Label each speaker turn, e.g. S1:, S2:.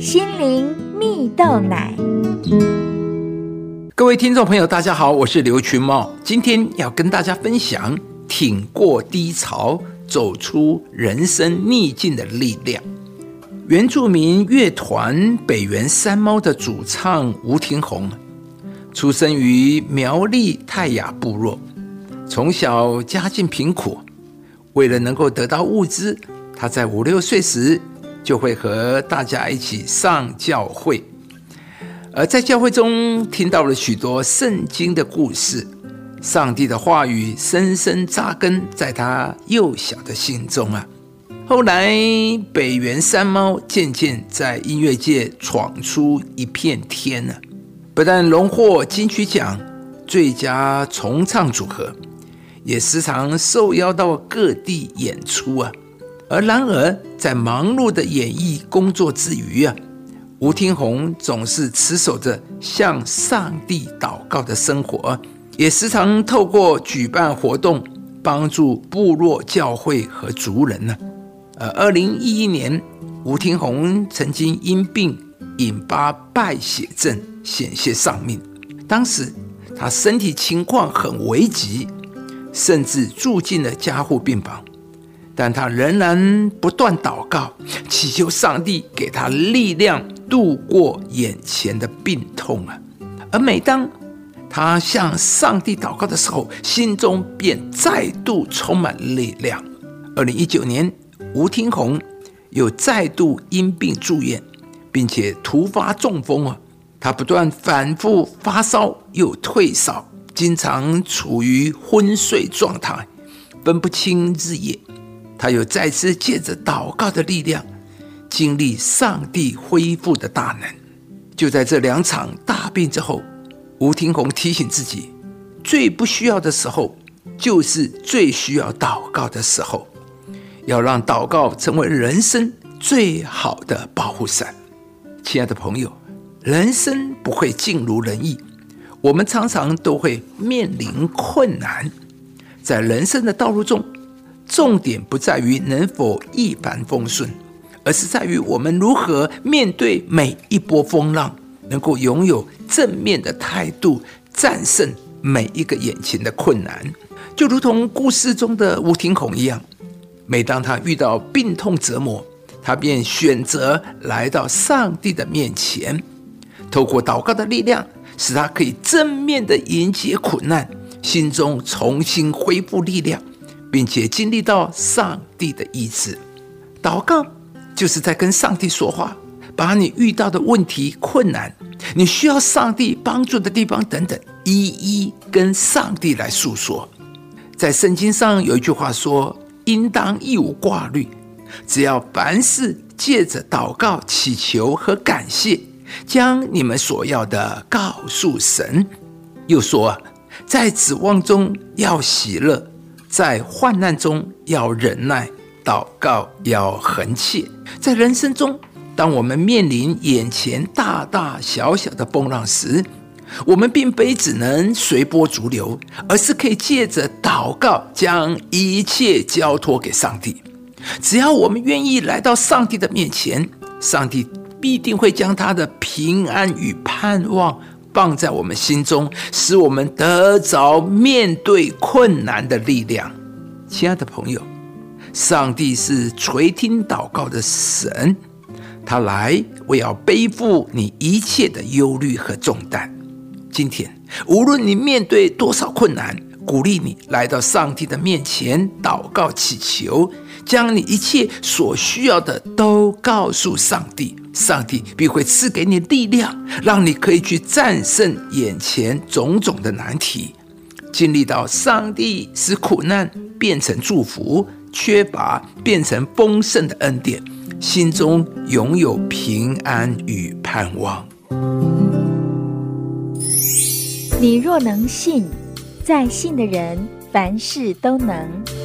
S1: 心灵蜜豆奶。
S2: 各位听众朋友，大家好，我是刘群茂，今天要跟大家分享挺过低潮、走出人生逆境的力量。原住民乐团北原山猫的主唱吴廷宏，出生于苗栗泰雅部落，从小家境贫苦，为了能够得到物资，他在五六岁时就会和大家一起上教会，而在教会中听到了许多圣经的故事，上帝的话语深深扎根在他幼小的心中啊。后来，北原山猫渐渐在音乐界闯出一片天呢，不但荣获金曲奖最佳重唱组合，也时常受邀到各地演出啊。而然而，在忙碌的演艺工作之余啊，吴天宏总是持守着向上帝祷告的生活，也时常透过举办活动帮助部落教会和族人呢。呃，二零一一年，吴天宏曾经因病引发败血症，险些丧命。当时他身体情况很危急，甚至住进了加护病房。但他仍然不断祷告，祈求上帝给他力量度过眼前的病痛啊！而每当他向上帝祷告的时候，心中便再度充满力量。二零一九年。吴天宏又再度因病住院，并且突发中风啊！他不断反复发烧又退烧，经常处于昏睡状态，分不清日夜。他又再次借着祷告的力量，经历上帝恢复的大能。就在这两场大病之后，吴天宏提醒自己：最不需要的时候，就是最需要祷告的时候。要让祷告成为人生最好的保护伞，亲爱的朋友，人生不会尽如人意，我们常常都会面临困难。在人生的道路中，重点不在于能否一帆风顺，而是在于我们如何面对每一波风浪，能够拥有正面的态度，战胜每一个眼前的困难。就如同故事中的吴廷孔一样。每当他遇到病痛折磨，他便选择来到上帝的面前，透过祷告的力量，使他可以正面的迎接苦难，心中重新恢复力量，并且经历到上帝的医治。祷告就是在跟上帝说话，把你遇到的问题、困难，你需要上帝帮助的地方等等，一一跟上帝来诉说。在圣经上有一句话说。应当一无挂虑，只要凡事借着祷告、祈求和感谢，将你们所要的告诉神。又说，在指望中要喜乐，在患难中要忍耐，祷告要恒切。在人生中，当我们面临眼前大大小小的风浪时，我们并非只能随波逐流，而是可以借着祷告将一切交托给上帝。只要我们愿意来到上帝的面前，上帝必定会将他的平安与盼望放在我们心中，使我们得着面对困难的力量。亲爱的朋友，上帝是垂听祷告的神，他来我要背负你一切的忧虑和重担。今天，无论你面对多少困难，鼓励你来到上帝的面前祷告祈求，将你一切所需要的都告诉上帝，上帝必会赐给你力量，让你可以去战胜眼前种种的难题，经历到上帝使苦难变成祝福，缺乏变成丰盛的恩典，心中拥有平安与盼望。
S1: 你若能信，在信的人凡事都能。